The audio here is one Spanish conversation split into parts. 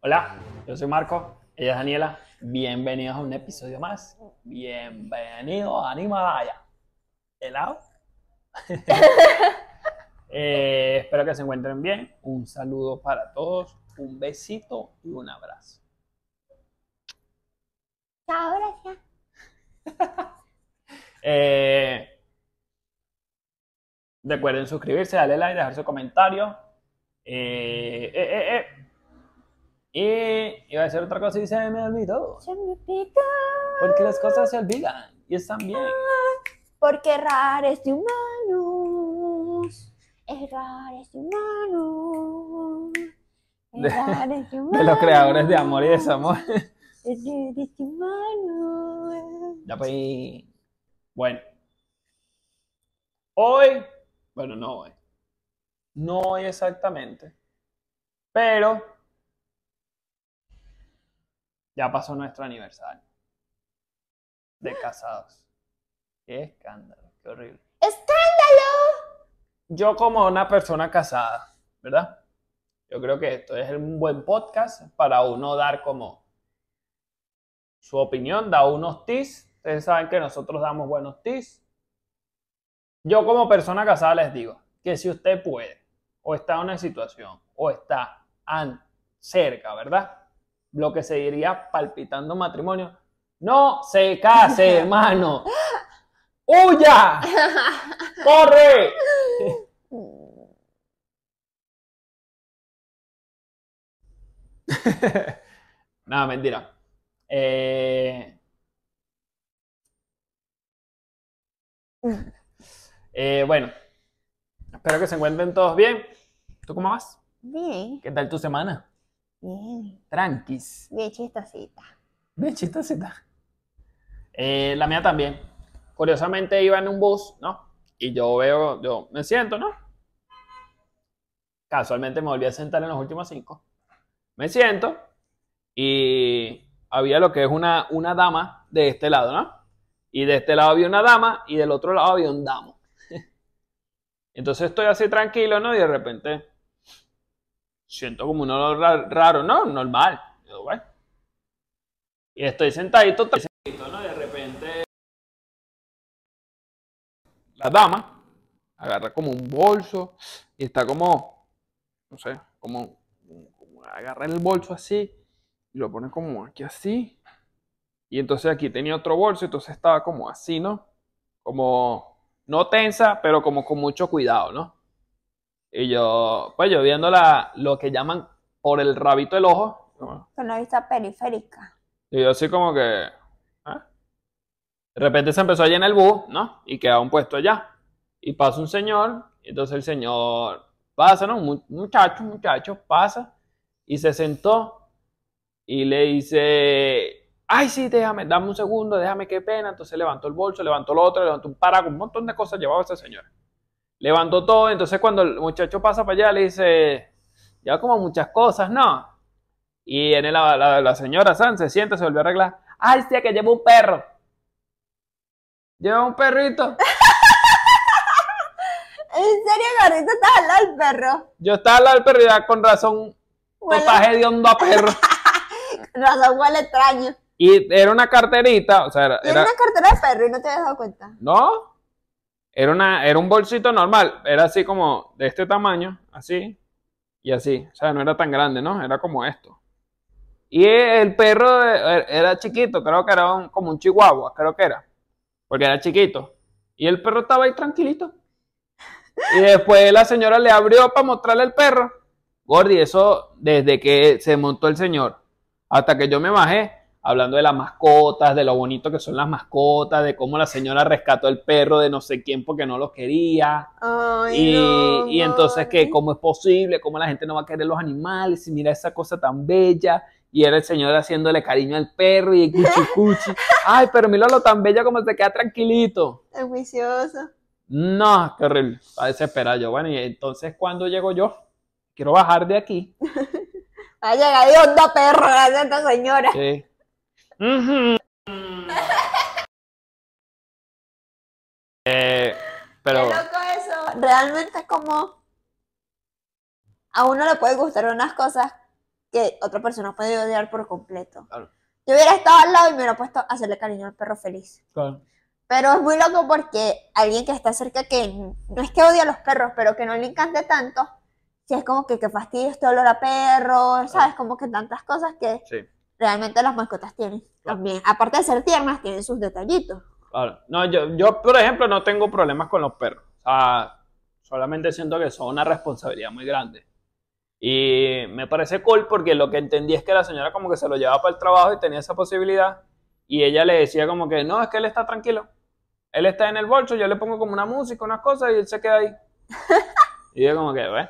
Hola, yo soy Marco, ella es Daniela. Bienvenidos a un episodio más. Bienvenido a Animalaya. ¿Helado? Eh, espero que se encuentren bien. Un saludo para todos, un besito y un abrazo. Chao, gracias. Eh, recuerden suscribirse, darle like, dejar su comentario. Eh, eh, eh, eh. Y iba a decir otra cosa y se me olvidó. Se me pica Porque las cosas se olvidan y están bien. porque errar es de humanos. Errar es de humanos. De- Errar es de De humanos. los creadores de amor y desamor. Es de humanos. Ya pues. Bueno. Hoy. Bueno, no hoy. No hoy exactamente. Pero. Ya pasó nuestro aniversario. De casados. Qué escándalo. Qué horrible. ¡Escándalo! Yo como una persona casada, ¿verdad? Yo creo que esto es un buen podcast para uno dar como su opinión, da unos tips. Ustedes saben que nosotros damos buenos tips. Yo como persona casada les digo que si usted puede, o está en una situación, o está cerca, ¿verdad? Lo que se diría palpitando matrimonio, no se case, hermano. ¡Huya! ¡Corre! Nada, mentira. Eh, eh, bueno, espero que se encuentren todos bien. ¿Tú cómo vas? Bien, ¿Qué tal tu semana? bien. Tranquis. Bien chistosita. Bien chistosita. Eh, la mía también. Curiosamente iba en un bus, ¿no? Y yo veo, yo me siento, ¿no? Casualmente me volví a sentar en los últimos cinco. Me siento y había lo que es una, una dama de este lado, ¿no? Y de este lado había una dama y del otro lado había un damo. Entonces estoy así tranquilo, ¿no? Y de repente siento como un olor ra- raro, ¿no? Normal. Bueno. Y estoy sentadito, tranquilito, ¿no? Y de repente la dama agarra como un bolso y está como, no sé, como, como agarra el bolso así y lo pone como aquí así. Y entonces aquí tenía otro bolso, entonces estaba como así, ¿no? Como, no tensa, pero como con mucho cuidado, ¿no? Y yo, pues yo viendo la, lo que llaman por el rabito del ojo, ¿no? Con la vista periférica. Y yo así como que... ¿ah? De repente se empezó a llenar el bus, ¿no? Y quedaba un puesto allá. Y pasa un señor, y entonces el señor pasa, ¿no? Muchacho, un muchacho, pasa y se sentó y le dice, ay, sí, déjame, dame un segundo, déjame, qué pena. Entonces levantó el bolso, levantó lo otro, levantó un paraguas, un montón de cosas llevaba ese señor. Levantó todo, entonces cuando el muchacho pasa para allá le dice, ya como muchas cosas, ¿no? Y en la, la, la señora San se siente, se volvió a arreglar. Ay, tía, que lleva un perro. Lleva un perrito. ¿En serio, gordito, estás al lado del perro? Yo estaba al lado del perro y ya con razón, totaje de hondo a perro. Con razón huele extraño. Y era una carterita, o sea, era, era- una cartera de perro y no te has dado cuenta. no, era una, era un bolsito normal, era así como de este tamaño, así y así, o sea, no era tan grande, ¿no? Era como esto. Y el perro eh, era chiquito, creo que era un- como un chihuahua, creo que era, porque era chiquito. Y el perro estaba ahí tranquilito. Y después la señora le abrió para mostrarle el perro. Gordy, eso desde que se montó el señor hasta que yo me bajé, hablando de las mascotas, de lo bonito que son las mascotas, de cómo la señora rescató el perro de no sé quién porque no lo quería. Ay, Y, no, y entonces que cómo es posible, cómo la gente no va a querer los animales, y mira esa cosa tan bella. Y era el señor haciéndole cariño al perro y cuchi cuchi. Ay, pero míralo tan bella como se queda tranquilito. Es juicioso. No, qué horrible. A desesperar yo. Bueno, y entonces cuando llego yo, quiero bajar de aquí. Ha llegado de onda perro, a esta señora. Sí. Ujú. Eh, pero Qué loco eso. Realmente es como a uno le puede gustar unas cosas que otra persona puede odiar por completo. Claro. Yo hubiera estado al lado y me hubiera puesto a hacerle cariño al perro feliz. Claro. Pero es muy loco porque alguien que está cerca que no es que odie a los perros, pero que no le encante tanto, si es como que, que fastidio este olor a perro, ¿sabes? Como que tantas cosas que Sí. Realmente las mascotas tienen. También, aparte de ser tiernas, tienen sus detallitos. Claro. No, yo, yo, por ejemplo, no tengo problemas con los perros. O sea, solamente siento que son una responsabilidad muy grande. Y me parece cool porque lo que entendí es que la señora como que se lo llevaba para el trabajo y tenía esa posibilidad. Y ella le decía como que, no, es que él está tranquilo. Él está en el bolso, yo le pongo como una música, unas cosas y él se queda ahí. Y yo como que, ¿ves?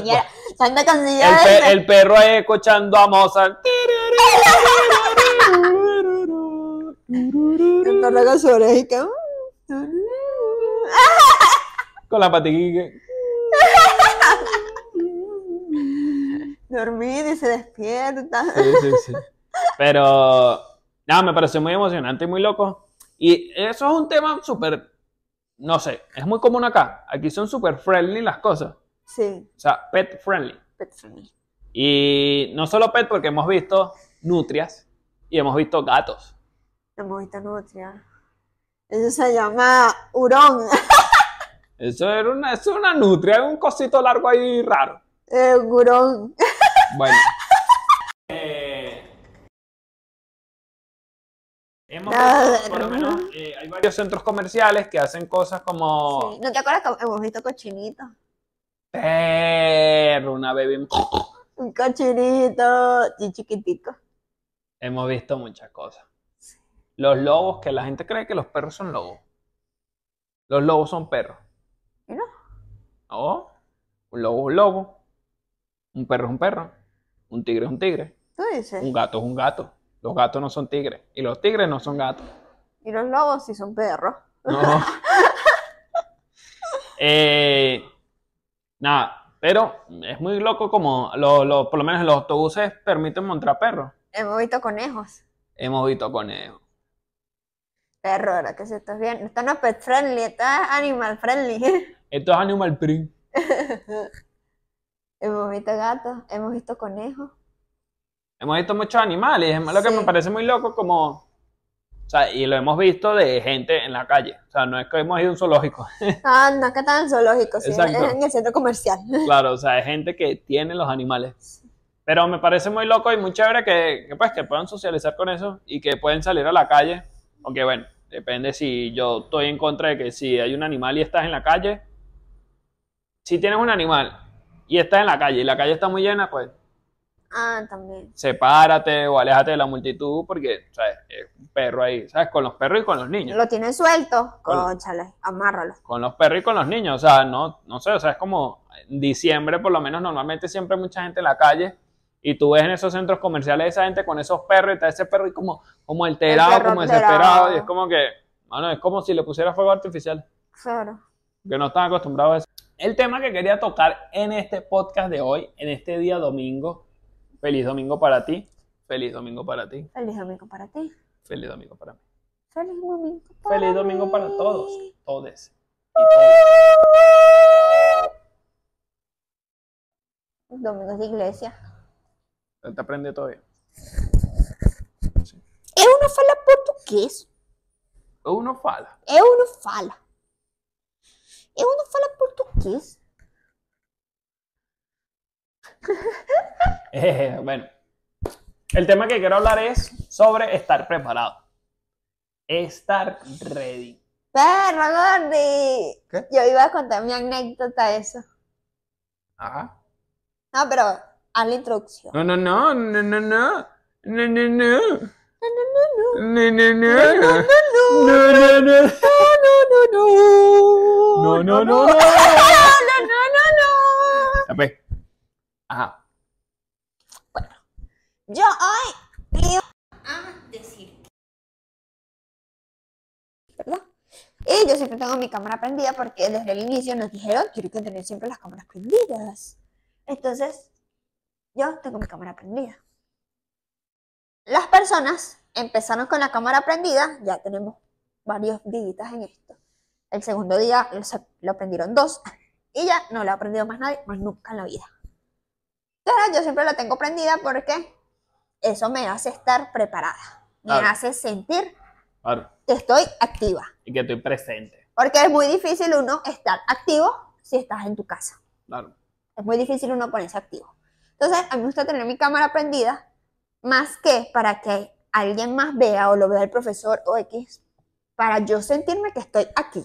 El, canción pe- el perro ahí escuchando a Mozart. y que... Con la patiquique. Dormir y se despierta. Sí, sí, sí. Pero, nada, me pareció muy emocionante y muy loco. Y eso es un tema súper, no sé, es muy común acá. Aquí son súper friendly las cosas. Sí, O sea, pet friendly. pet friendly. Y no solo pet, porque hemos visto nutrias y hemos visto gatos. Hemos visto nutria. Eso se llama hurón. Eso era una, eso es una nutria, un cosito largo ahí raro. Eh, hurón. Bueno. Eh, hemos visto, por lo menos, eh, hay varios centros comerciales que hacen cosas como Sí. ¿No te acuerdas que hemos visto cochinitos? Perro, una baby. Un cochinito y chiquitico. Hemos visto muchas cosas. Los lobos, que la gente cree que los perros son lobos. Los lobos son perros. ¿Y no? No, un lobo es un lobo. Un perro es un perro. Un tigre es un tigre. Tú dices. Un gato es un gato. Los gatos no son tigres. Y los tigres no son gatos. Y los lobos sí son perros. No. Eh, nada, pero es muy loco como lo- lo- por lo menos los autobuses permiten montar perros. Hemos visto conejos. Hemos visto conejos. Perro, ahora que se estás bien. Esto no es pet friendly, esto es animal friendly. Esto es Animal Print. hemos visto gatos, hemos visto conejos. Hemos visto muchos animales. Es lo que Sí. me parece muy loco como... O sea, y lo hemos visto de gente en la calle. O sea, no es que hemos ido a un zoológico. Ah, no es que están en zoológicos, sí, es en el centro comercial. Claro, o sea, es gente que tiene los animales. Pero me parece muy loco y muy chévere que, que, pues, que puedan socializar con eso y que pueden salir a la calle. Aunque bueno, depende si yo estoy en contra de que si hay un animal y estás en la calle. Si tienes un animal y estás en la calle y la calle está muy llena, pues Ah, también. sepárate o aléjate de la multitud porque, ¿sabes? Es un perro ahí, ¿sabes? Con los perros y con los niños. Lo tienen suelto, cónchale, amárralo. con los perros y con los niños. O sea, no, no sé, o sea, es como en diciembre, por lo menos, normalmente siempre hay mucha gente en la calle y tú ves en esos centros comerciales esa gente con esos perros y está ese perro y como, como alterado, como alterado. desesperado. Y es como que, bueno, es como si le pusiera fuego artificial, Claro. que no están acostumbrados a eso. El tema que quería tocar en este podcast de hoy, en este día domingo, feliz domingo para ti, feliz domingo para ti, Feliz domingo para ti. feliz domingo para mí, Feliz domingo para feliz domingo para todos, todes y todas. Domingos de iglesia. ¿Te aprendió todavía? É uma fala português. Uno fala. Eu não fala. Eu não fala português. Eh, bueno, el tema que quiero hablar es sobre estar preparado. Estar ready. Perro, Gordy. ¿Qué? Yo iba a contar mi anécdota de eso. Ajá. No, pero haz la introducción. No, no, no, no, no, no. No, no, no. No, no, no, no. No, no, no. No, no, no. No, no, no. No, no, no. No, no, no, no. No, Ajá. Yo hoy iba a decir. ¿Verdad? Y yo siempre tengo mi cámara prendida porque desde el inicio nos dijeron que hay que tener siempre las cámaras prendidas. Entonces, yo tengo mi cámara prendida. Las personas empezaron con la cámara prendida, ya tenemos varios días en esto. El segundo día lo, lo prendieron dos, Y ya no la ha aprendido más nadie, más nunca en la vida. Yo siempre la tengo prendida porque eso me hace estar preparada. Me Claro. hace sentir Claro. que estoy activa. Y que estoy presente. Porque es muy difícil uno estar activo si estás en tu casa. Claro. Es muy difícil uno ponerse activo. Entonces, a mí me gusta tener mi cámara prendida, más que para que alguien más vea o lo vea el profesor o X, para yo sentirme que estoy aquí.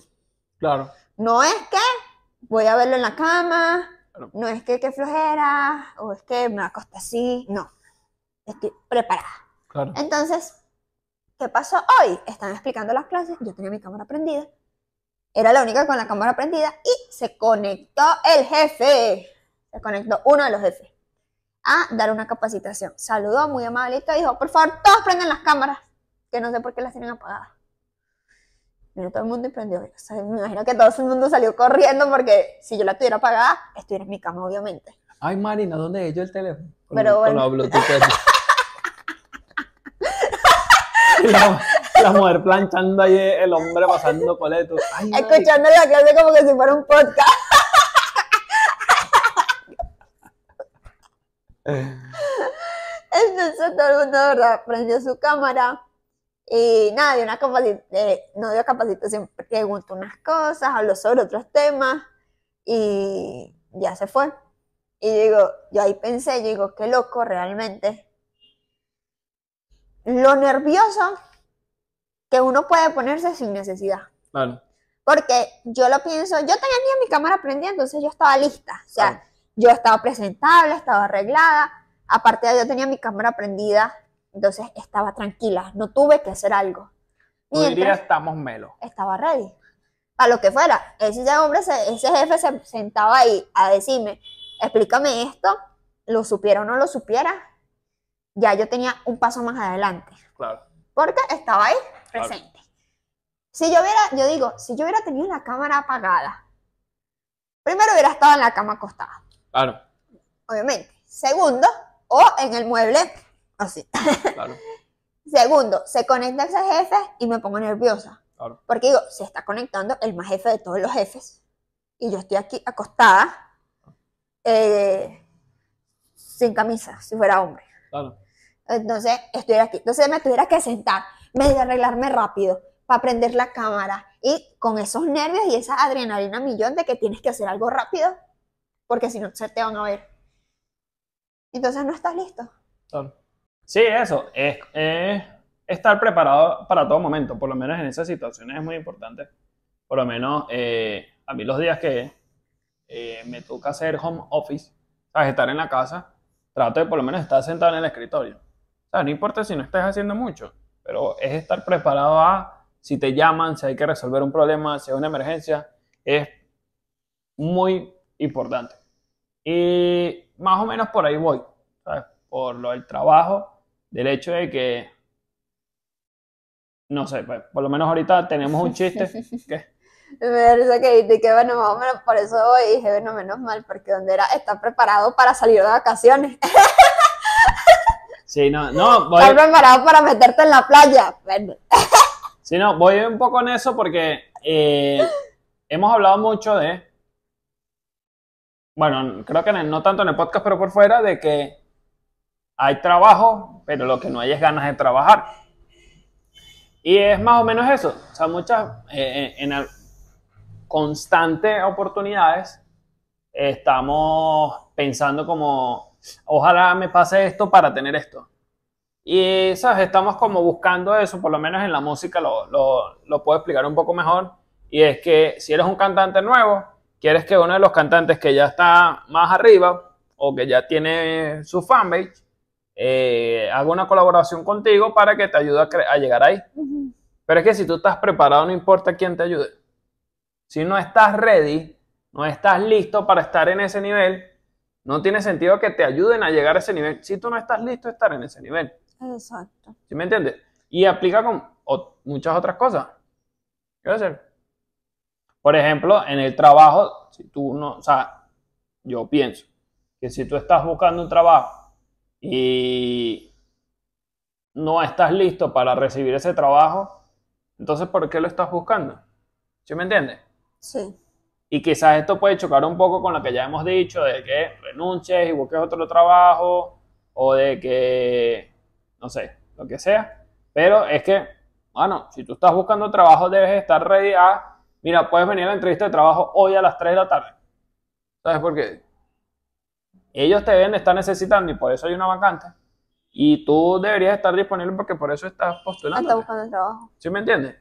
Claro. No es que voy a verlo en la cama. No es que qué flojera, o es que me acosta así, no. Estoy preparada. Claro. Entonces, ¿qué pasó hoy? Están explicando las clases, yo tenía mi cámara prendida, era la única con la cámara prendida y se conectó el jefe, se conectó uno de los jefes a dar una capacitación. Saludó muy amalito y dijo, por favor, todos prendan las cámaras, que no sé por qué las tienen apagadas. Vino todo el mundo y prendió. O sea, me imagino que todo el mundo salió corriendo porque si yo la tuviera apagada, estuviera en mi cama, obviamente. Ay, Marina, ¿dónde es yo el teléfono? Con, Pero con bueno. la Bluetooth. la, la mujer planchando ahí, el hombre pasando coleto. Ay. Escuchando la clase como que si fuera un podcast. Entonces todo el mundo, verdad, prendió su cámara y nada, dio una eh, no dio capacitación, preguntó unas cosas, habló sobre otros temas y ya se fue. Y digo, yo ahí pensé, yo digo, qué loco realmente. Lo nervioso que uno puede ponerse sin necesidad. Claro. Porque yo lo pienso, yo tenía mi cámara prendida, entonces yo estaba lista. O sea, Claro. yo estaba presentable, estaba arreglada. Aparte, yo tenía mi cámara prendida, entonces estaba tranquila. No tuve que hacer algo. Tú dirías, Mientras estamos melo. estaba ready. A lo que fuera. Ese hombre, se- ese jefe se sentaba ahí a decirme, explícame esto, lo supiera o no lo supiera. Ya yo tenía un paso más adelante Claro. porque estaba ahí Claro. presente. Si yo hubiera, yo digo, si yo hubiera tenido la cámara apagada, primero hubiera estado en la cama acostada, Claro. obviamente. Segundo, o en el mueble, así. Claro. Segundo, se conecta ese jefe y me pongo nerviosa. Claro. Porque digo, se está conectando el más jefe de todos los jefes. Y yo estoy aquí acostada, eh, sin camisa, si fuera hombre. Claro. Entonces, estuviera aquí. Entonces me tuviera que sentar, medio arreglarme rápido para prender la cámara y con esos nervios y esa adrenalina millón de que tienes que hacer algo rápido porque si no se te van a ver. Entonces no estás listo. Claro. Sí, eso, es, es estar preparado para todo momento, por lo menos en esas situaciones es muy importante. Por lo menos eh, a mí los días que eh, me toca hacer home office, ¿sabes? estar en la casa, trato de por lo menos estar sentado en el escritorio. No importa si no estés haciendo mucho, pero es estar preparado a si te llaman, si hay que resolver un problema, si hay una emergencia, es muy importante. Y más o menos por ahí voy, ¿sabes? Por lo del trabajo, del hecho de que, no sé, pues, por lo menos ahorita tenemos un chiste que, Me da risa que dijiste que bueno, más o menos por eso voy y dije, bueno, menos mal, porque donde era, está preparado para salir de vacaciones. sí, no, no, voy, preparado para meterte en la playa. Bueno, sí, no, voy un poco en eso porque eh, hemos hablado mucho de, bueno, creo que en el- no tanto en el podcast, pero por fuera, de que hay trabajo, pero lo que no hay es ganas de trabajar. Y es más o menos eso. O sea, muchas, eh, en el- constantes oportunidades, estamos pensando como, ojalá me pase esto para tener esto. Y, ¿sabes? Estamos como buscando eso, por lo menos en la música lo, lo, lo puedo explicar un poco mejor. Y es que si eres un cantante nuevo, quieres que uno de los cantantes que ya está más arriba o que ya tiene su fanbase, eh, haga una colaboración contigo para que te ayude a, a llegar ahí. Pero es que si tú estás preparado, no importa quién te ayude. Si no estás ready, no estás listo para estar en ese nivel, no tiene sentido que te ayuden a llegar a ese nivel. Si tú no estás listo a estar en ese nivel. exacto. ¿Sí me entiendes? Y aplica con muchas otras cosas. ¿Qué hacer? Por ejemplo, en el trabajo, si tú no, o sea, yo pienso que si tú estás buscando un trabajo y no estás listo para recibir ese trabajo, entonces ¿por qué lo estás buscando? ¿Sí me entiendes? Sí. Y quizás esto puede chocar un poco con lo que ya hemos dicho, de que renuncies y busques otro trabajo, o de que, no sé, lo que sea. Pero es que, bueno, si tú estás buscando trabajo, debes estar ready a, mira, puedes venir a la entrevista de trabajo hoy a las 3 de la tarde. ¿Sabes por qué? Ellos te deben de estar necesitando y por eso hay una vacante. Y tú deberías estar disponible porque por eso estás postulando. Está buscando trabajo. ¿Sí me entiendes?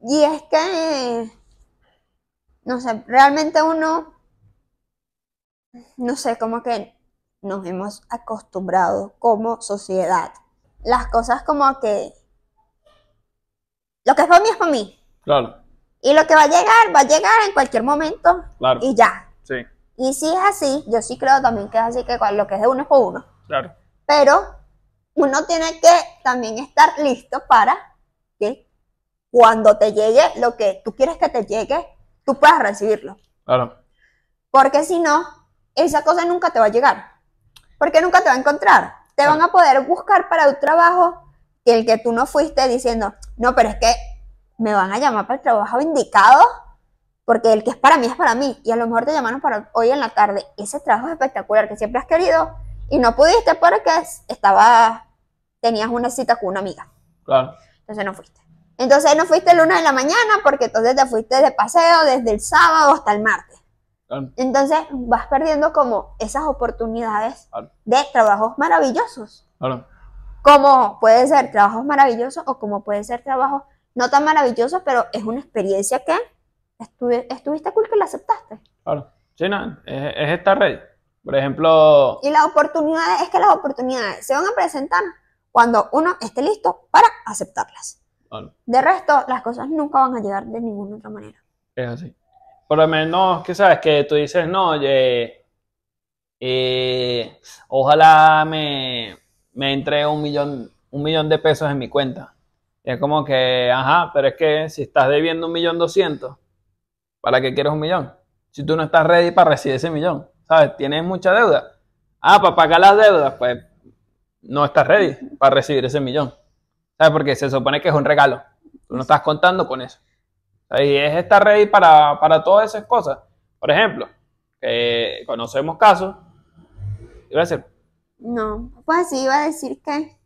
Y es que, no sé, realmente uno, no sé, como que nos hemos acostumbrado como sociedad. Las cosas como que, lo que es para mí es para mí. Claro, Y lo que va a llegar, va a llegar en cualquier momento claro. y ya. Sí, Y si es así, yo sí creo también que es así, que lo que es de uno es por uno. claro. Pero uno tiene que también estar listo para que cuando te llegue lo que tú quieres que te llegue, tú puedas recibirlo. Claro, Porque si no, esa cosa nunca te va a llegar. Porque nunca te va a encontrar. Te van a poder buscar para un trabajo que el que tú no fuiste diciendo, no, pero es que me van a llamar para el trabajo indicado porque el que es para mí es para mí. Y a lo mejor te llamaron para hoy en la tarde. Ese trabajo es espectacular que siempre has querido y no pudiste porque estaba, tenías una cita con una amiga. claro. Entonces no fuiste. Entonces no fuiste el lunes de la mañana porque entonces te fuiste de paseo desde el sábado hasta el martes. claro. Entonces vas perdiendo como esas oportunidades Claro. de trabajos maravillosos. claro. Como puede ser trabajos maravillosos o como puede ser trabajos no tan maravillosos, pero es una experiencia que estuviste cool que la aceptaste. Claro. Sí, no, es, es estar ready. Por ejemplo, Y las oportunidades, es que las oportunidades se van a presentar cuando uno esté listo para aceptarlas. claro, De resto, las cosas nunca van a llegar de ninguna otra manera. es así. Por lo menos, que sabes, que tú dices, no, oye, eh, ojalá me, me entre un millón, un millón de pesos en mi cuenta. Y es como que, ajá, pero es que si estás debiendo un millón doscientos, ¿para qué quieres un millón? Si tú no estás ready para recibir ese millón, ¿sabes? Tienes mucha deuda. Ah, para pagar las deudas, pues no estás ready para recibir ese millón. ¿Sabes? Porque se supone que es un regalo. Tú no estás contando con eso. Y es estar ready para, para todas esas cosas. Por ejemplo, que conocemos casos. Iba a decir, No, pues sí, iba a decir que...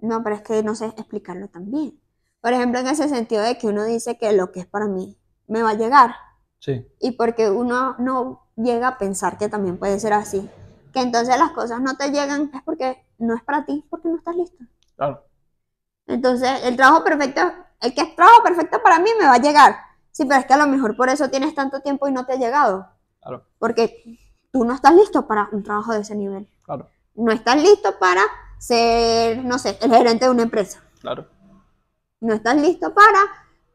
No, pero es que no sé explicarlo también. Por ejemplo, en ese sentido de que uno dice que lo que es para mí me va a llegar. sí, Y porque uno no llega a pensar que también puede ser así. Que entonces las cosas no te llegan es porque no es para ti, porque no estás listo. claro, Entonces, el trabajo perfecto, el que es trabajo perfecto para mí me va a llegar. Sí, pero es que a lo mejor por eso tienes tanto tiempo y no te ha llegado. claro, Porque tú no estás listo para un trabajo de ese nivel. claro, No estás listo para ser, no sé, el gerente de una empresa. claro, No estás listo para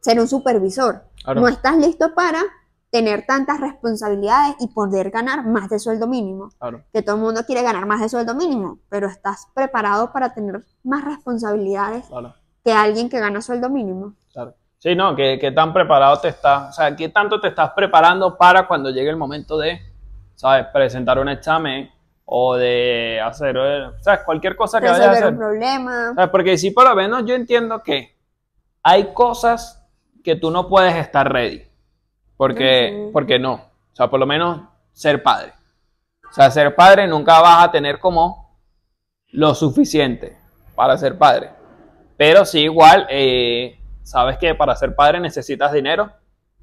ser un supervisor. No estás listo para tener tantas responsabilidades y poder ganar más de sueldo mínimo. claro, Que todo el mundo quiere ganar más de sueldo mínimo, pero estás preparado para tener más responsabilidades claro, que alguien que gana sueldo mínimo. claro. Sí, no, que, que tan preparado te estás, o sea, qué tanto te estás preparando para cuando llegue el momento de, ¿sabes? Presentar un examen o de hacer, ¿sabes? Cualquier cosa que vayas a Resolver hacer. un problema. ¿Sabes? Porque si por lo menos yo entiendo que hay cosas que tú no puedes estar ready. Porque, porque no. O sea, por lo menos ser padre. O sea, ser padre nunca vas a tener como lo suficiente para ser padre. Pero sí, igual, eh, sabes que para ser padre necesitas dinero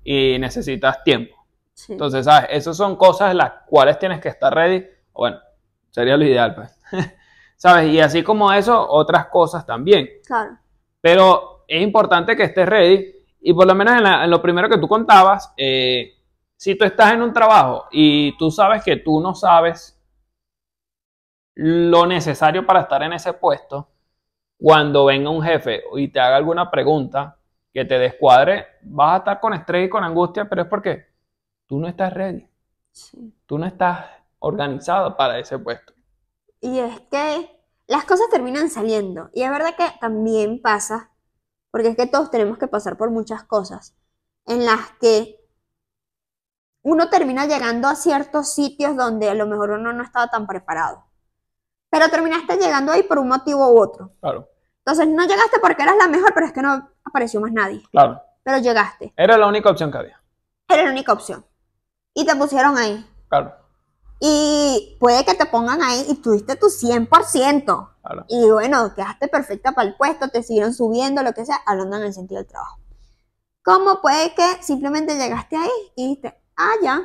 y necesitas tiempo. Sí. Entonces, ¿sabes? Esas son cosas las cuales tienes que estar ready. Bueno, sería lo ideal, pues. ¿Sabes? Y así como eso, otras cosas también. claro. Pero es importante que estés ready. Y por lo menos en, la- en lo primero que tú contabas, eh, si tú estás en un trabajo y tú sabes que tú no sabes lo necesario para estar en ese puesto, cuando venga un jefe y te haga alguna pregunta que te descuadre, vas a estar con estrés y con angustia, pero es porque tú no estás ready. Sí. Tú no estás organizado para ese puesto. Y es que las cosas terminan saliendo. Y es verdad que también pasa, porque es que todos tenemos que pasar por muchas cosas en las que uno termina llegando a ciertos sitios donde a lo mejor uno no estaba tan preparado. Pero terminaste llegando ahí por un motivo u otro. Claro, Entonces no llegaste porque eras la mejor, pero es que no apareció más nadie. claro, pero llegaste. Era la única opción que había. Era la única opción. Y te pusieron ahí. Claro, Y puede que te pongan ahí y tuviste tu 100%. claro. Y bueno, quedaste perfecta para el puesto, te siguieron subiendo, lo que sea, hablando en el sentido del trabajo. ¿Cómo puede que simplemente llegaste ahí y dijiste, ah, ya,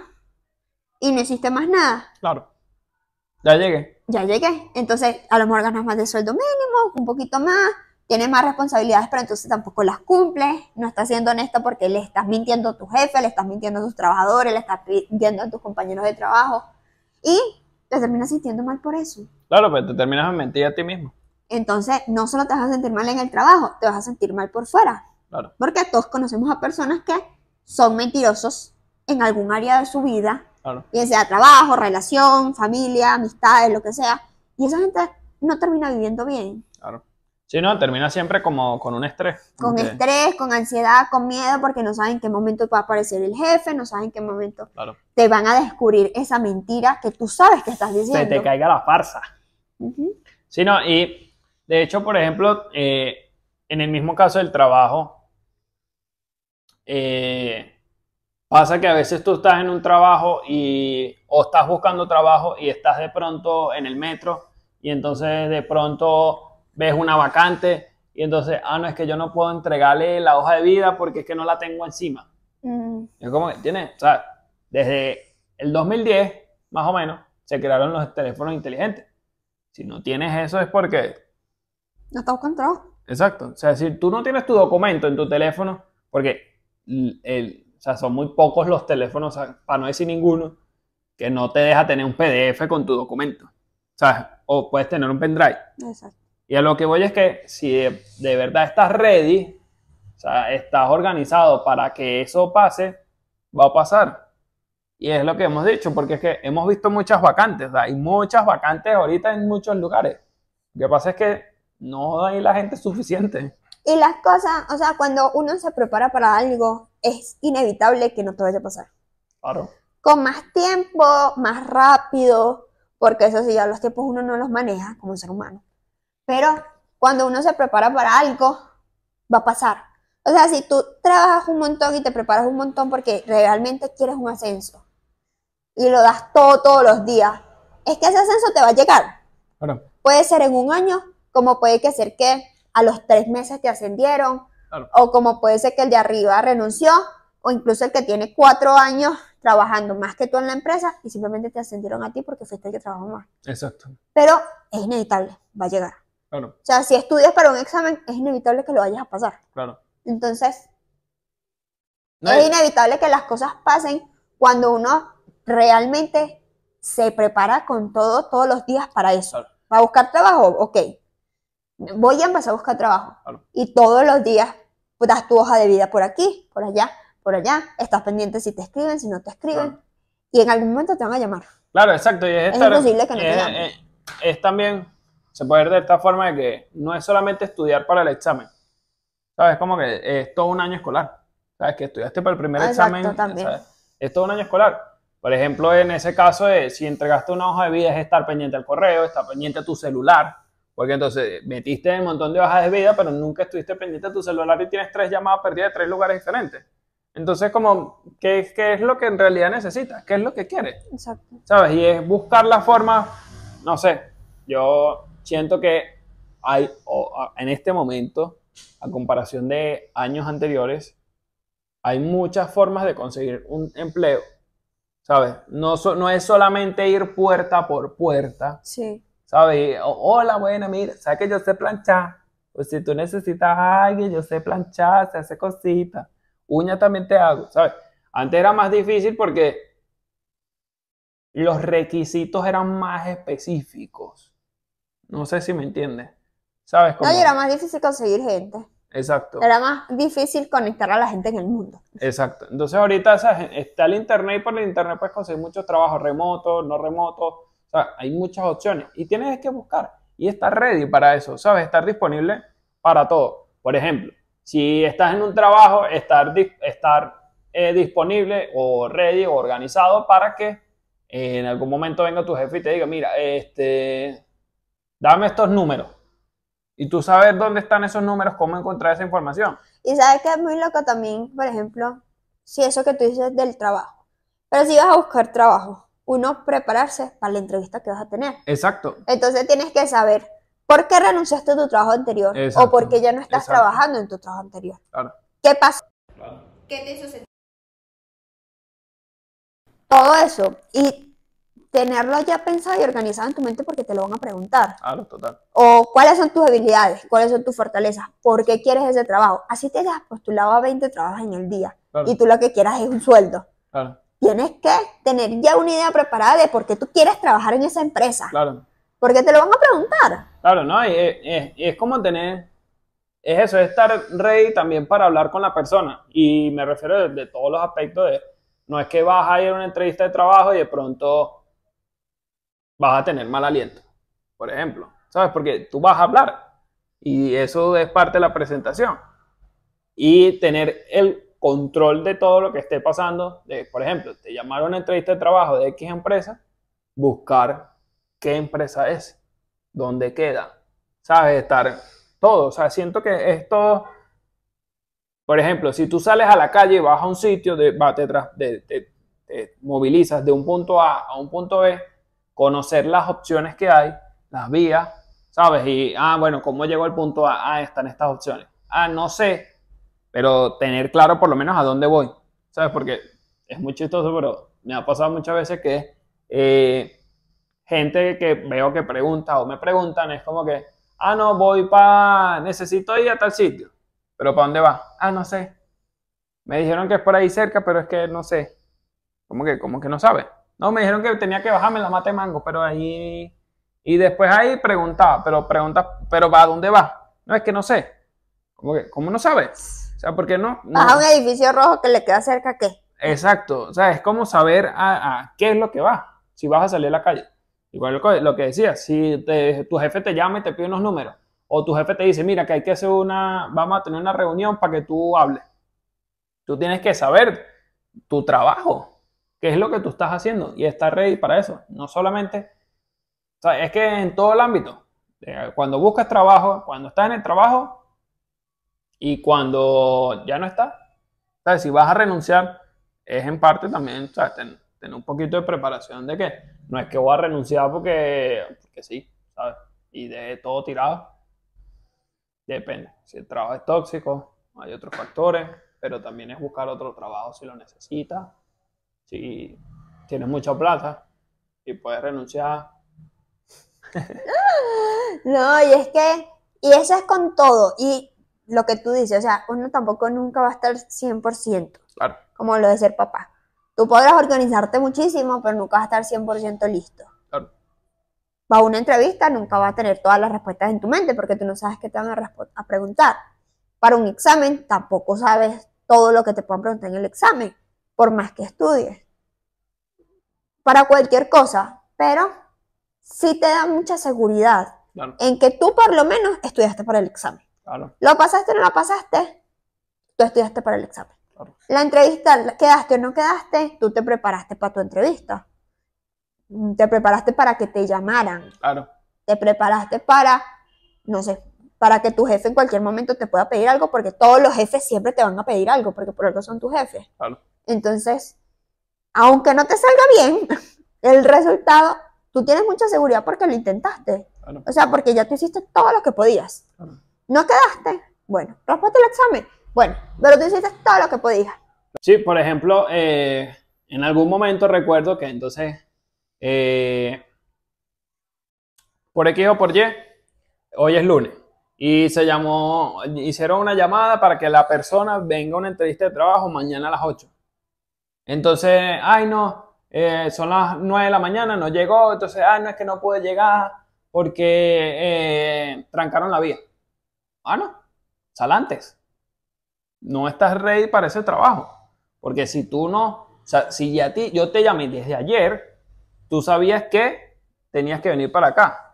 y no hiciste más nada? Claro. Ya llegué. Ya llegué. Entonces, a lo mejor ganas más de sueldo mínimo, un poquito más, tienes más responsabilidades, pero entonces tampoco las cumples, no estás siendo honesto porque le estás mintiendo a tu jefe, le estás mintiendo a tus trabajadores, le estás mintiendo a tus compañeros de trabajo y te terminas sintiendo mal por eso. Claro, pero te terminas de mentir a ti mismo. Entonces, no solo te vas a sentir mal en el trabajo, te vas a sentir mal por fuera. Claro. Porque todos conocemos a personas que son mentirosos en algún área de su vida, Claro. bien sea trabajo, relación, familia, amistades, lo que sea. Y esa gente no termina viviendo bien. Si no, termina siempre como con un estrés. Con estrés, con ansiedad, con miedo, porque no saben en qué momento va a aparecer el jefe, no saben en qué momento Claro. te van a descubrir esa mentira que tú sabes que estás Se diciendo. te caiga la farsa. Sí, no, y de hecho, por ejemplo, eh, en el mismo caso del trabajo, eh, pasa que a veces tú estás en un trabajo y o estás buscando trabajo y estás de pronto en el metro y entonces de pronto ves una vacante y entonces, ah, no, es que yo no puedo entregarle la hoja de vida porque es que no la tengo encima. Mm, Es como que tiene, o sea, desde el 2010, más o menos, se crearon los teléfonos inteligentes. Si no tienes eso es porque, no estás buscando trabajo. exacto, o sea, si tú no tienes tu documento en tu teléfono, porque el, o sea, son muy pocos los teléfonos, o para no decir ninguno, que no te deja tener un PDF con tu documento, ¿sabes? O puedes tener un pendrive. Exacto. Y a lo que voy es que si de, de verdad estás ready, o sea, estás organizado para que eso pase, va a pasar. Y es lo que hemos dicho, porque es que hemos visto muchas vacantes, hay muchas vacantes ahorita en muchos lugares. Lo que pasa es que no hay la gente suficiente. Y las cosas, o sea, cuando uno se prepara para algo, es inevitable que no te vaya a pasar. Claro, Con más tiempo, más rápido, porque eso sí, ya los tiempos uno no los maneja como ser humano. Pero cuando uno se prepara para algo, va a pasar. O sea, si tú trabajas un montón y te preparas un montón porque realmente quieres un ascenso y lo das todo todos los días, es que ese ascenso te va a llegar. claro, Puede ser en un año, como puede que ser que a los tres meses te ascendieron, claro. o como puede ser que el de arriba renunció, o incluso el que tiene cuatro años trabajando más que tú en la empresa y simplemente te ascendieron a ti porque fuiste el que trabajó más. Exacto, Pero es inevitable, va a llegar. Claro, O sea, si estudias para un examen, es inevitable que lo vayas a pasar. claro. Entonces, No es inevitable que las cosas pasen cuando uno realmente se prepara con todo todos los días para eso. Claro. ¿Va a buscar trabajo? Ok. Voy a empezar a buscar trabajo. Claro. Y todos los días das tu hoja de vida por aquí, por allá, por allá. Estás pendiente si te escriben, si no te escriben. Claro. Y en algún momento te van a llamar. Claro, exacto. Y es, Es estar- imposible que no te es- llamen. es- es también, se puede ver de esta forma de que no es solamente estudiar para el examen. ¿Sabes? Como que es todo un año escolar. ¿Sabes? Que estudiaste para el primer Exacto, examen. también. ¿sabes? Es todo un año escolar. Por ejemplo, en ese caso, de, si entregaste una hoja de vida, es estar pendiente al correo, estar pendiente a tu celular. Porque entonces metiste un montón de hojas de vida, pero nunca estuviste pendiente a tu celular y tienes tres llamadas perdidas de tres lugares diferentes. Entonces, como, ¿qué, qué es lo que en realidad necesitas? ¿Qué es lo que quieres? Exacto. ¿sabes? Y es buscar la forma, no sé, yo siento que hay, en este momento, a comparación de años anteriores, hay muchas formas de conseguir un empleo, ¿sabes? No, so- no es solamente ir puerta por puerta, Sí. ¿sabes? "Oh, hola, buena, mira, ¿sabes que yo sé planchar? Pues si tú necesitas a alguien, yo sé planchar, se hace cositas. Uña también te hago, ¿sabes? Antes era más difícil porque los requisitos eran más específicos. No sé si me entiendes. ¿Sabes? No, y era más difícil conseguir gente. Exacto. Era más difícil conectar a la gente en el mundo. Exacto. Entonces ahorita ¿sabes? está el internet y por el internet puedes conseguir muchos trabajos remotos, no remotos. O sea, hay muchas opciones y tienes que buscar y estar ready para eso, ¿sabes? Estar disponible para todo. Por ejemplo, si estás en un trabajo, estar, estar eh, disponible o ready o organizado para que eh, en algún momento venga tu jefe y te diga, mira, este, dame estos números. Y tú sabes dónde están esos números, cómo encontrar esa información. Y sabes que es muy loco también, por ejemplo, si eso que tú dices del trabajo. Pero si vas a buscar trabajo, uno prepararse para la entrevista que vas a tener. Exacto. Entonces tienes que saber por qué renunciaste a tu trabajo anterior Exacto. o por qué ya no estás Exacto. trabajando en tu trabajo anterior. Claro. ¿Qué pasó? ¿Qué te hizo sentir? Todo eso. Y tenerlo ya pensado y organizado en tu mente porque te lo van a preguntar. Claro, total. O cuáles son tus habilidades, cuáles son tus fortalezas, por qué quieres ese trabajo. Así te hayas postulado a 20 trabajos en el día Claro. y tú lo que quieras es un sueldo. Claro. Tienes que tener ya una idea preparada de por qué tú quieres trabajar en esa empresa. Claro. Porque te lo van a preguntar. Claro, ¿no? Y es, es- y es como tener, es eso, es estar ready también para hablar con la persona. Y me refiero de, de todos los aspectos de, no es que vas a ir a una entrevista de trabajo y de pronto vas a tener mal aliento, por ejemplo, ¿sabes? Porque tú vas a hablar y eso es parte de la presentación. Y tener el control de todo lo que esté pasando, de, por ejemplo, te llamaron a una entrevista de trabajo de X empresa, buscar qué empresa es, dónde queda, ¿sabes? Estar todo, o sea, siento que esto, por ejemplo, si tú sales a la calle y vas a un sitio, de, te, de- te- te movilizas de un punto A a un punto B, conocer las opciones que hay, las vías, ¿sabes? Y, ah, bueno, ¿cómo llego al punto A? Ah, están estas opciones. Ah, no sé, pero tener claro por lo menos a dónde voy, ¿sabes? Porque es muy chistoso, pero me ha pasado muchas veces que eh, gente que veo que pregunta o me preguntan es como que, ah, no, voy para, necesito ir a tal sitio, pero ¿para dónde va? Ah, no sé. Me dijeron que es por ahí cerca, pero es que no sé. ¿Cómo que, cómo que no sabe? No, me dijeron que tenía que bajarme la mata de mango, pero ahí... Y después ahí preguntaba, pero pregunta, pero ¿para dónde va? No, es que no sé. ¿Cómo que, cómo no sabes? O sea, ¿por qué no? no- Vas a un edificio rojo que le queda cerca, ¿a ¿qué? Exacto, o sea, es como saber a, a qué es lo que va, si vas a salir a la calle. Igual lo que- lo que decía, si te- tu jefe te llama y te pide unos números, o tu jefe te dice, mira, que hay que hacer una, vamos a tener una reunión para que tú hables. Tú tienes que saber tu trabajo, qué es lo que tú estás haciendo y estar ready para eso. No solamente, o sea, es que en todo el ámbito, eh, cuando buscas trabajo, cuando estás en el trabajo y cuando ya no estás. Si vas a renunciar, es en parte también, ¿sabes? Ten- tener un poquito de preparación de que no es que voy a renunciar porque, porque sí, ¿sabes? Y de todo tirado. Depende. Si el trabajo es tóxico, hay otros factores, pero también es buscar otro trabajo si lo necesitas. Si tienes mucha plata y puedes renunciar. No, y es que, y eso es con todo. Y lo que tú dices, o sea, uno tampoco nunca va a estar 100%, Claro, como lo de ser papá. Tú podrás organizarte muchísimo, pero nunca vas a estar 100% listo. claro. Va a una entrevista, nunca vas a tener todas las respuestas en tu mente porque tú no sabes qué te van a, a preguntar. Para un examen, tampoco sabes todo lo que te puedan preguntar en el examen, por más que estudies. Para cualquier cosa, pero sí te da mucha seguridad Claro, en que tú por lo menos estudiaste para el examen. claro, ¿Lo pasaste o no lo pasaste? Tú estudiaste para el examen. claro. La entrevista, ¿quedaste o no quedaste? Tú te preparaste para tu entrevista. Te preparaste para que te llamaran. claro. Te preparaste para, no sé, para que tu jefe en cualquier momento te pueda pedir algo, porque todos los jefes siempre te van a pedir algo, porque por algo son tus jefes. claro. Entonces, aunque no te salga bien, el resultado, tú tienes mucha seguridad porque lo intentaste. claro. O sea, porque ya tú hiciste todo lo que podías. Claro. ¿No quedaste? Bueno, raspaste el examen. Bueno, pero tú hiciste todo lo que podías. Sí, por ejemplo, eh, en algún momento recuerdo que entonces, eh, por X o por Y, hoy es lunes, y se llamó, hicieron una llamada para que la persona venga a una entrevista de trabajo mañana a las 8. Entonces, ay no, eh, son las 9 de la mañana, no llegó, entonces, ay no, es que no pude llegar porque eh, trancaron la vía. Ah, no, sal antes no estás ready para ese trabajo. Porque si tú no, o sea, si ya ti, yo te llamé desde ayer, tú sabías que tenías que venir para acá.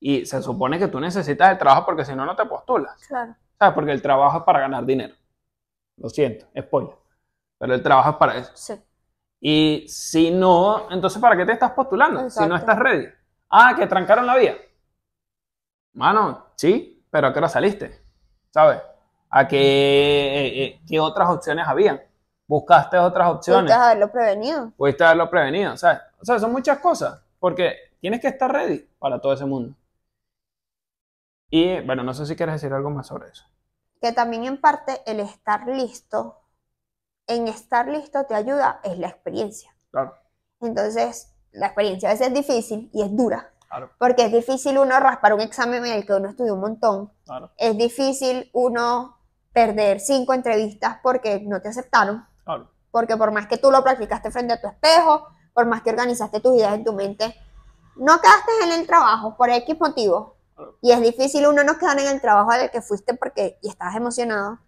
Y se supone que tú necesitas el trabajo porque si no, no te postulas. Claro. ¿Sabes? Porque el trabajo es para ganar dinero. Lo siento, spoiler. Pero el trabajo es para eso. Sí. Y si no, entonces ¿para qué te estás postulando? Si no estás ready. Ah, que trancaron la vía. Mano, sí, pero ¿a qué hora saliste? ¿Sabes? ¿A qué, eh, eh, qué otras opciones habían? ¿Buscaste otras opciones? Pudiste haberlo prevenido. Pudiste haberlo prevenido, ¿sabes? O sea, son muchas cosas, porque tienes que estar ready para todo ese mundo. Y bueno, no sé si quieres decir algo más sobre eso. Que también en parte el estar listo, en estar listo te ayuda es la experiencia. Claro, Entonces, la experiencia a veces es difícil y es dura. claro, Porque es difícil uno raspar un examen en el que uno estudió un montón. claro, Es difícil uno perder cinco entrevistas porque no te aceptaron. claro. Porque por más que tú lo practicaste frente a tu espejo, por más que organizaste tus ideas en tu mente, no quedaste en el trabajo por X motivo. Y es difícil uno no quedar en el trabajo del que fuiste porque y estabas emocionado.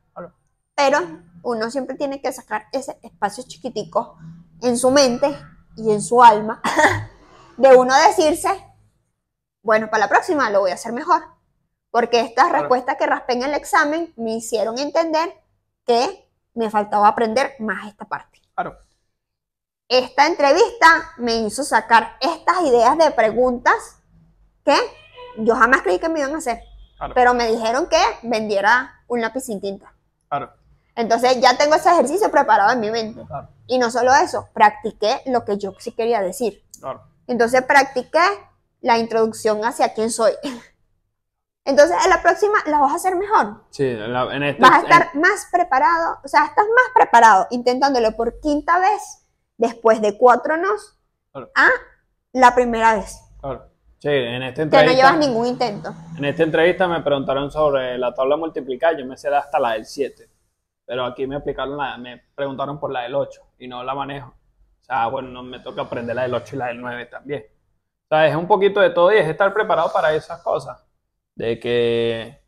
Pero uno siempre tiene que sacar ese espacio chiquitico en su mente y en su alma de uno decirse, bueno, para la próxima lo voy a hacer mejor. Porque estas Claro. respuestas que raspé en el examen me hicieron entender que me faltaba aprender más esta parte. Claro, Esta entrevista me hizo sacar estas ideas de preguntas que yo jamás creí que me iban a hacer. claro, Pero me dijeron que vendiera un lápiz sin tinta. claro, Entonces ya tengo ese ejercicio preparado en mi mente. claro, Y no solo eso, practiqué lo que yo sí quería decir. claro. Entonces practiqué la introducción hacia quién soy. Entonces en la próxima la vas a hacer mejor. Sí, en, la- en este... Vas a en- estar más preparado, o sea, estás más preparado intentándolo por quinta vez después de cuatro nos Claro. a la primera vez. claro. Sí, en esta Que no entrevista... llevas ningún intento. En esta entrevista me preguntaron sobre la tabla multiplicar, yo me sé hasta la del 7, pero aquí me aplicaron la, me preguntaron por la del 8 y no la manejo. O sea, bueno, no me toca aprender la del 8 y la del 9 también. O sea, es un poquito de todo y es estar preparado para esas cosas. De que,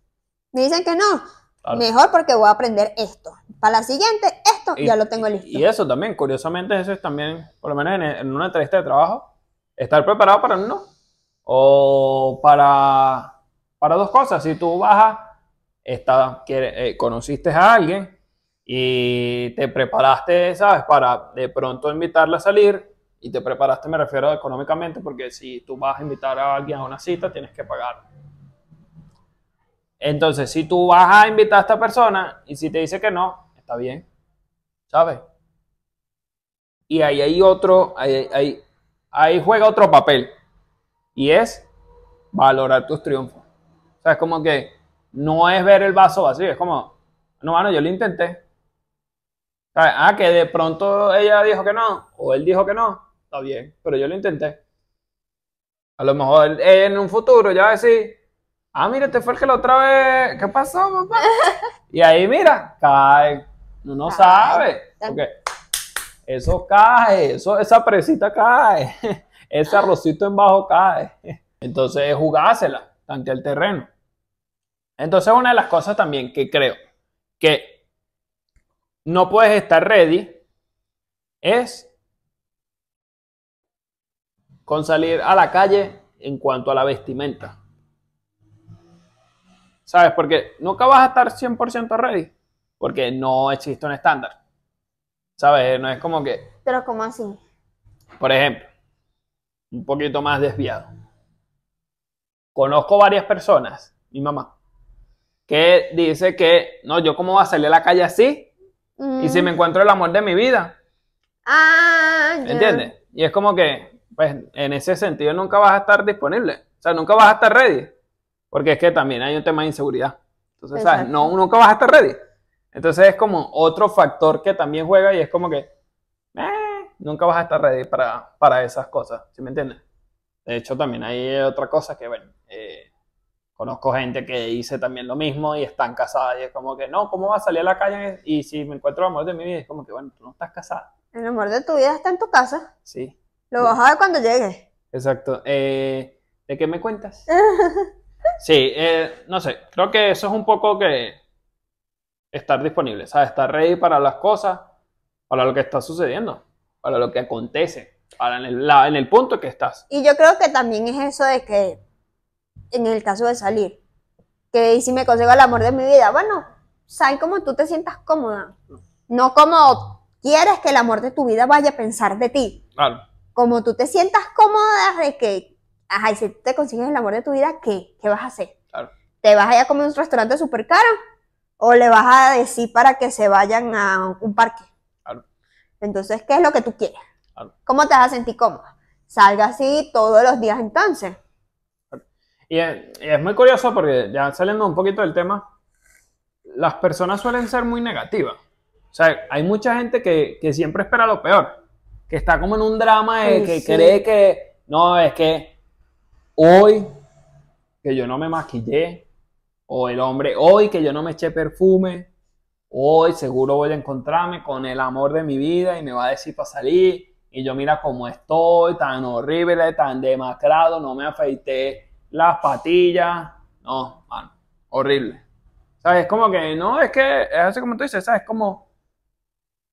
Me dicen que no, claro, mejor porque voy a aprender esto. Para la siguiente, esto Y- ya lo tengo listo. y eso también, curiosamente, eso es también, por lo menos en, en una entrevista de trabajo, estar preparado para no. O para, para dos cosas. Si tú a, está, eh, conociste a alguien y te preparaste, ¿sabes? Para de pronto invitarla a salir. Y te preparaste, me refiero económicamente, porque si tú vas a invitar a alguien a una cita, tienes que pagar. Entonces, si tú vas a invitar a esta persona y si te dice que no, está bien, ¿sabes? Y ahí hay otro, ahí, ahí, ahí juega otro papel y es valorar tus triunfos. O sea, es como que no es ver el vaso vacío, es como, no, mano, yo lo intenté. ¿Sabes? Ah, que de pronto ella dijo que no, o él dijo que no, está bien, pero yo lo intenté. A lo mejor en un futuro ya va a decir, ah, mira, te fue el que la otra vez, ¿qué pasó, papá? Y ahí, mira, cae, uno no Cae. sabe, porque eso cae, eso, esa presita cae, ese arrocito en bajo cae. Entonces es jugársela, tantear el terreno. Entonces una de las cosas también que creo que no puedes estar ready es con salir a la calle en cuanto a la vestimenta. ¿Sabes? Porque nunca vas a estar 100% ready, porque no existe un estándar. ¿Sabes? No es como que, Pero como así? por ejemplo, un poquito más desviado. Conozco varias personas, mi mamá, que dice que, no, yo cómo voy a salir a la calle así y si me encuentro el amor de mi vida, Ah, ya. ¿entiendes? Y es como que, pues, en ese sentido nunca vas a estar disponible, o sea, nunca vas a estar ready, porque es que también hay un tema de inseguridad. Entonces, ¿sabes? No, nunca vas a estar ready. Entonces es como otro factor que también juega y es como que, nunca vas a estar ready para, para esas cosas, ¿sí me entiendes? De hecho, también hay otra cosa que, bueno, eh, conozco gente que dice también lo mismo y están casadas y es como que, no, ¿cómo vas a salir a la calle y si me encuentro el amor de mi vida? Es como que, bueno, tú no estás casada. El amor de tu vida está en tu casa. Sí, Lo vas a ver cuando llegue. exacto. Eh, ¿de qué me cuentas? Sí, eh, no sé, creo que eso es un poco que estar disponible, ¿sabes? Estar ready para las cosas, para lo que está sucediendo, para lo que acontece, para en el, la- en el punto que estás. Y yo creo que también es eso de que, en el caso de salir, que si me consigo el amor de mi vida, bueno, sal como tú te sientas cómoda. No como quieres que el amor de tu vida vaya a pensar de ti. Claro, Como tú te sientas cómoda de que, ajá, y si te consigues el amor de tu vida, ¿qué? ¿Qué vas a hacer? claro, ¿Te vas a ir a comer a un restaurante súper caro? ¿O le vas a decir para que se vayan a un parque? Entonces, ¿qué es lo que tú quieres? ¿Cómo te vas a sentir cómoda? Salga así todos los días entonces. Y es, y es muy curioso porque ya saliendo un poquito del tema, las personas suelen ser muy negativas. O sea, hay mucha gente que, que siempre espera lo peor, que está como en un drama de que sí. cree que, no, es que hoy que yo no me maquillé, o el hombre, hoy que yo no me eché perfume, hoy seguro voy a encontrarme con el amor de mi vida y me va a decir para salir, y yo mira cómo estoy, tan horrible, tan demacrado, no me afeité las patillas, no, mano, horrible. ¿Sabes? Es como que, no, es que es así como tú dices, ¿sabes? Como,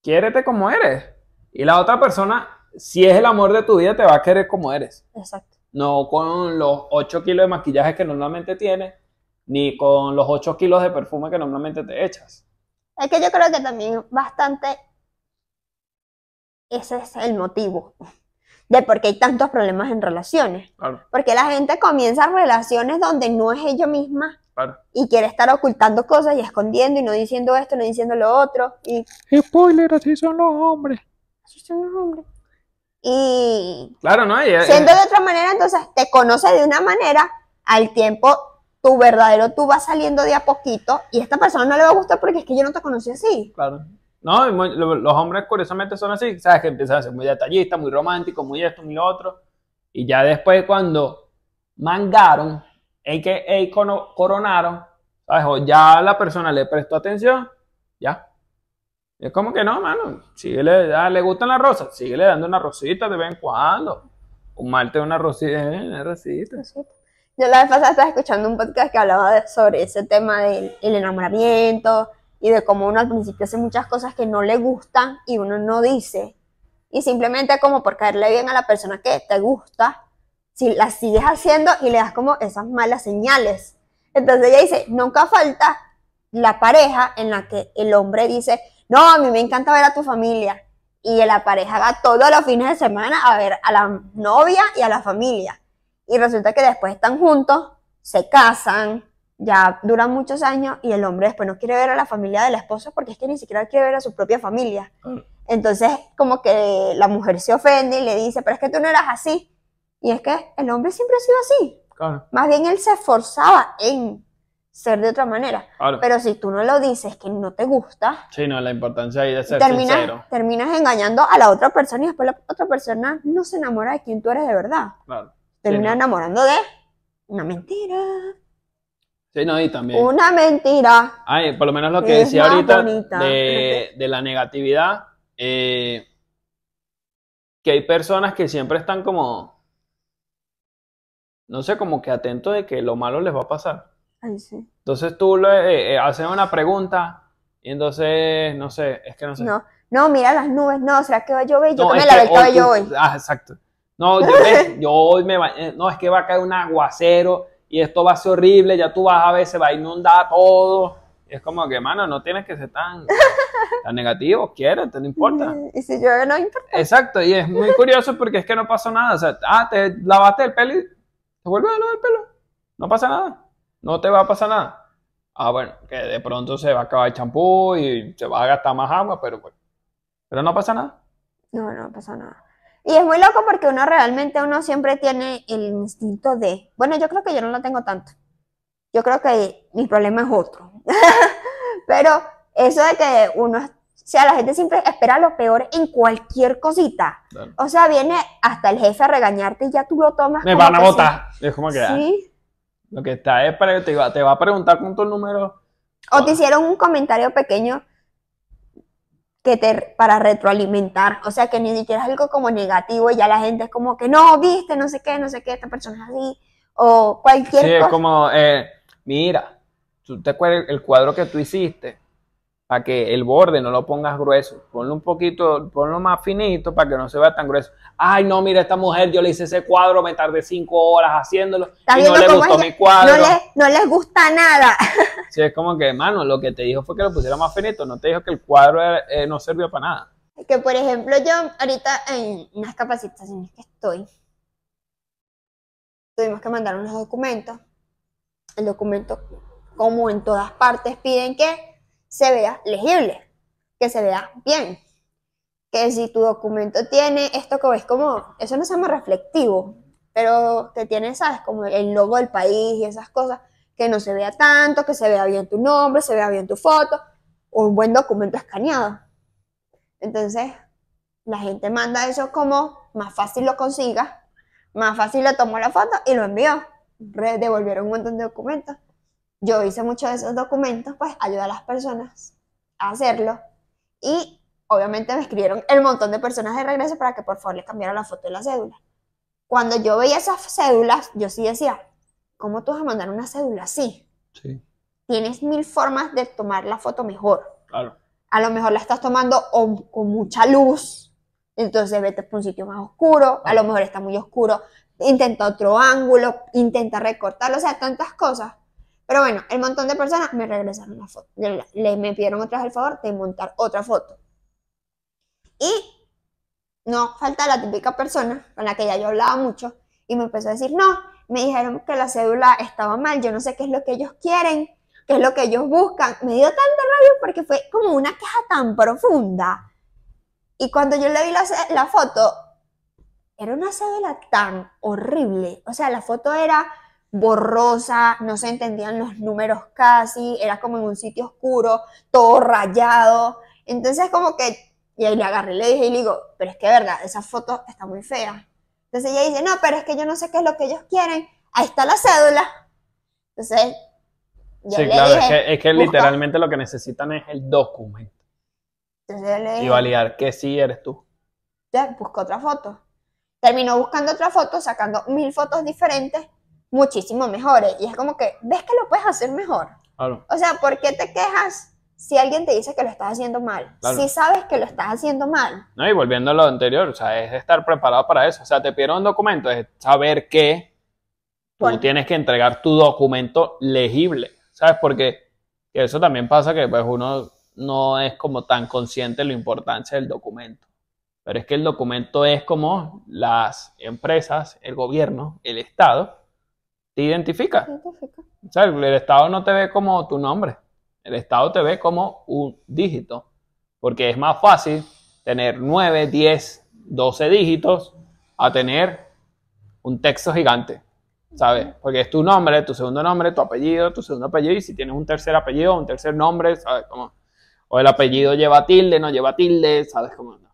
quiérete como eres. Y la otra persona, si es el amor de tu vida, te va a querer como eres. Exacto. No con los 8 kilos de maquillaje que normalmente tienes, ni con los 8 kilos de perfume que normalmente te echas. Es que yo creo que también bastante ese es el motivo de por qué hay tantos problemas en relaciones. Claro, Porque la gente comienza relaciones donde no es ella misma claro. y quiere estar ocultando cosas y escondiendo y no diciendo esto, no diciendo lo otro. Y Spoiler, así son los hombres. así son los hombres. Y Claro, ¿no? Eh, siendo de otra manera, entonces te conoce de una manera, al tiempo tu verdadero tú va saliendo de a poquito y a esta persona no le va a gustar porque es que yo no te conocí así. Claro. No, muy- lo- los hombres curiosamente son así, ¿sabes? Que empiezan a ser muy detallistas, muy románticos, muy esto, muy lo otro. Y ya después cuando mangaron, a.k.a. coronaron, ¿sabes? O ya la persona le prestó atención, ya. Y es como que no, mano, síguele, ah, le gustan las rosas, síguele dando una rosita de vez en cuando. Un martes una rosita, eh, una rosita. Yo la vez pasada estaba escuchando un podcast que hablaba sobre ese tema del el enamoramiento y de cómo uno al principio hace muchas cosas que no le gustan y uno no dice. Y simplemente como por caerle bien a la persona que te gusta, si las sigues haciendo y le das como esas malas señales. Entonces ella dice, nunca falta la pareja en la que el hombre dice, no, a mí me encanta ver a tu familia. Y la pareja va todos los fines de semana a ver a la novia y a la familia. Y resulta que después están juntos, se casan, ya duran muchos años y el hombre después no quiere ver a la familia de la esposa porque es que ni siquiera quiere ver a su propia familia. Entonces como que la mujer se ofende y le dice, pero es que tú no eras así. Y es que el hombre siempre ha sido así. Claro, Más bien él se esforzaba en ser de otra manera. claro. Pero si tú no lo dices que no te gusta, Sí, no, la importancia ahí de ser sincero. terminas, terminas engañando a la otra persona y después la otra persona no se enamora de quien tú eres de verdad. Claro. Termina no. enamorando de una mentira. Sí, no, y también. Una mentira. Ay, por lo menos lo que Es decía ahorita de, de la negatividad, eh, que hay personas que siempre están como, no sé, como que atentos de que lo malo les va a pasar. Ay, sí. Entonces tú le eh, eh, haces una pregunta y entonces, no sé, es que no sé. No, no, mira las nubes. No, ¿será que va a llover? Yo No, que me es lavé que el cabello hoy Ah, exacto. No, yo, ves, yo hoy me ba- eh, No, es que va a caer un aguacero y esto va a ser horrible, ya tú vas a ver, se va a inundar todo. Y es como que, mano, no tienes que ser tan, tan negativo, quiérete, no importa. Y si llueve, no importa. Exacto, y es muy curioso porque es que no pasó nada. O sea, ah, te lavaste el pelo y te vuelves a lavar el pelo. No pasa nada. No te va a pasar nada. Ah, bueno, que de pronto se va a acabar el champú y se va a gastar más agua, pero bueno. Pero no pasa nada. No, no pasa nada. Y es muy loco porque uno realmente, uno siempre tiene el instinto de, bueno, yo creo que yo no lo tengo tanto. Yo creo que mi problema es otro. Pero eso de que uno, o sea, la gente siempre espera lo peor en cualquier cosita. Claro. O sea, viene hasta el jefe a regañarte y ya tú lo tomas Me van a sí. votar. Es como que ah, Sí. lo que está es para te va, te va a preguntar con tu número. O te hicieron un comentario pequeño que te para retroalimentar, o sea que ni siquiera es algo como negativo y ya la gente es como que no, viste, no sé qué, no sé qué, esta persona es así, o cualquier Sí, es cosa. como, eh, mira, tú te acuerdas el cuadro que tú hiciste, para que el borde no lo pongas grueso, ponlo un poquito, ponlo más finito para que no se vea tan grueso. Ay, no, mira, esta mujer, yo le hice ese cuadro, me tardé cinco horas haciéndolo ¿Estás y no le gustó ella- mi cuadro. No, le- no les gusta nada. Sí, es como que, mano, lo que te dijo fue que lo pusiera más finito, no te dijo que el cuadro eh, no sirvió para nada. Que por ejemplo yo ahorita en unas capacitaciones que estoy, tuvimos que mandar unos documentos el documento, como en todas partes, piden que se vea legible, que se vea bien. Que si tu documento tiene esto que ves como, eso no se llama reflectivo, pero que tiene, ¿sabes? Como el logo del país y esas cosas, que no se vea tanto, que se vea bien tu nombre, se vea bien tu foto, un buen documento escaneado. Entonces, la gente manda eso como más fácil lo consiga, más fácil le tomó la foto y lo envió. Devolvieron un montón de documentos. Yo hice muchos de esos documentos, pues ayudé a las personas a hacerlo. Y obviamente me escribieron el montón de personas de regreso para que por favor les cambiara la foto de la cédula. Cuando yo veía esas cédulas, yo sí decía, ¿cómo tú vas a mandar una cédula así? Sí, Tienes mil formas de tomar la foto mejor. claro. A lo mejor la estás tomando o- con mucha luz, entonces vete por un sitio más oscuro, a lo mejor está muy oscuro, intenta otro ángulo, intenta recortarlo, o sea, tantas cosas. Pero bueno, el montón de personas me regresaron la foto, le, me pidieron otra vez el favor de montar otra foto. Y no falta la típica persona con la que ya yo hablaba mucho y me empezó a decir, no, me dijeron que la cédula estaba mal, yo no sé qué es lo que ellos quieren, qué es lo que ellos buscan. Me dio tanta rabia porque fue como una queja tan profunda. Y cuando yo le vi la, la foto, era una cédula tan horrible. O sea, la foto era borrosa, no se entendían los números casi, era como en un sitio oscuro, todo rayado. Entonces como que, y ahí le agarré le dije y le digo, pero es que de verdad, esa foto está muy fea. Entonces ella dice, no, pero es que yo no sé qué es lo que ellos quieren. Ahí está la cédula. Entonces, yo Sí, le claro, es dije, que, es que literalmente lo que necesitan es el documento entonces yo le y validar que sí eres tú. ya, busca otra foto. Terminó buscando otra foto, sacando mil fotos diferentes, muchísimo mejores. Y es como que, ¿ves que lo puedes hacer mejor? Claro. O sea, ¿por qué te quejas si alguien te dice que lo estás haciendo mal? Claro. Si sabes que lo estás haciendo mal. No, y volviendo a lo anterior, o sea, es estar preparado para eso. O sea, te pidieron un documento, es saber que tú tienes que entregar tu documento legible, ¿sabes? Porque eso también pasa que pues uno no es como tan consciente de la importancia del documento. Pero es que el documento es como las empresas, el gobierno, el Estado, te identifica. O sea, el Estado no te ve como tu nombre. El Estado te ve como un dígito. Porque es más fácil tener 9, 10, 12 dígitos a tener un texto gigante. ¿Sabes? Porque es tu nombre, tu segundo nombre, tu apellido, tu segundo apellido. Y si tienes un tercer apellido, un tercer nombre, ¿sabes? Como, o el apellido lleva tilde, no lleva tilde, ¿sabes? Como, no.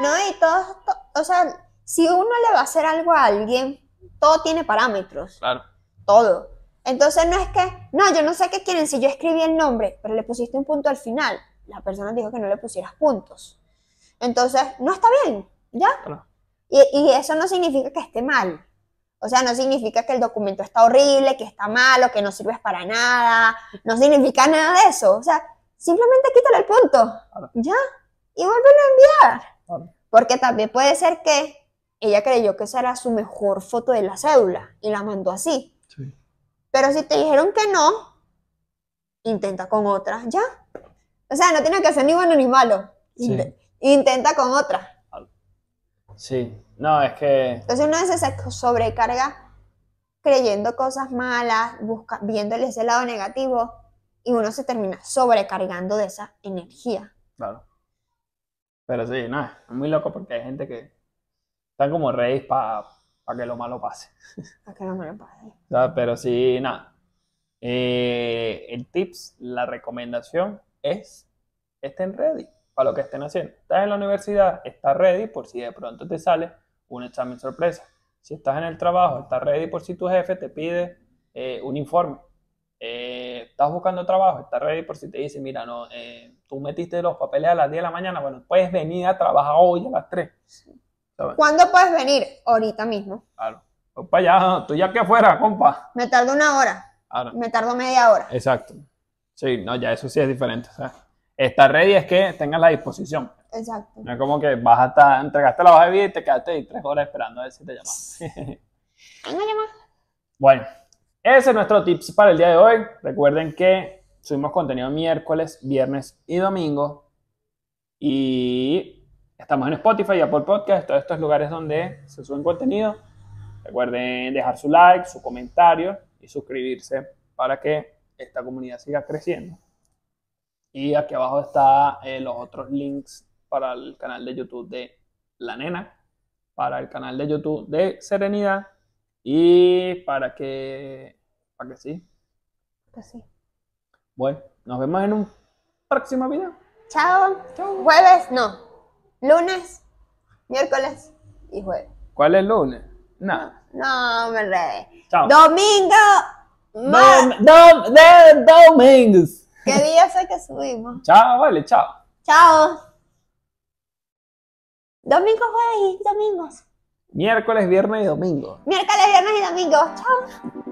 No, y todo, to- o sea, si uno le va a hacer algo a alguien, todo tiene parámetros. Claro. todo. Entonces no es que, no, yo no sé qué quieren si yo escribí el nombre, pero le pusiste un punto al final. La persona dijo que no le pusieras puntos. Entonces, no está bien, ¿ya? Claro. Y, y eso no significa que esté mal. O sea, no significa que el documento está horrible, que está malo, que no sirves para nada. No significa nada de eso. O sea, simplemente quítale el punto. Claro. ¿Ya? Y vuélvelo a enviar. Claro. Porque también puede ser que ella creyó que esa era su mejor foto de la cédula y la mandó así. Sí. Pero si te dijeron que no, intenta con otra, ¿ya? O sea, no tiene que ser ni bueno ni malo. Sí. Intenta con otra. Sí. No, es que. Entonces uno veces se sobrecarga creyendo cosas malas, busca, viéndole ese lado negativo, y uno se termina sobrecargando de esa energía. Claro. Pero sí, no, es muy loco porque hay gente que están como reyes para que lo malo pase. Para que lo pase. ¿sabes? Pero sí, nada. Eh, el tips, la recomendación es estén ready para lo que estén haciendo. Estás en la universidad, estás ready por si de pronto te sale un examen sorpresa. Si estás en el trabajo, estás ready por si tu jefe te pide eh, un informe. Eh, estás buscando trabajo, estás ready por si te dice, mira, no, eh, tú metiste los papeles a las 10 de la mañana, bueno, puedes venir a trabajar hoy a las 3. ¿Sabes? ¿Cuándo puedes venir? Ahorita mismo. Claro. Pues para allá, tú ya que fuera, compa. Me tardo una hora, Claro. me tardo media hora. Exacto. Sí, no, ya eso sí es diferente. o sea, estar ready es que tengas la disposición. Exacto. No es como que vas a estar, entregaste la hoja de vida y te quedaste ahí tres horas esperando a ver si te llaman. Bueno, ese es nuestro tips para el día de hoy. Recuerden que subimos contenido miércoles, viernes y domingo. Y estamos en Spotify y Apple Podcast, todos estos lugares donde se suben contenido. Recuerden dejar su like, su comentario y suscribirse para que esta comunidad siga creciendo. Y aquí abajo está eh, los otros links para el canal de YouTube de La Nena, para el canal de YouTube de Serenidad y para que, para que sí. Pues sí. Bueno, nos vemos en un próximo video. Chao. Jueves, no. Lunes, miércoles y jueves. ¿Cuál es el lunes? Nada. No, me enredé. Chao. Domingo. Dom- dom- de domingos. ¿Qué día fue que subimos? Chao, vale, chao. Chao. Domingo, jueves y domingos. Miércoles, viernes y domingo. Miércoles, viernes y domingos. Chao.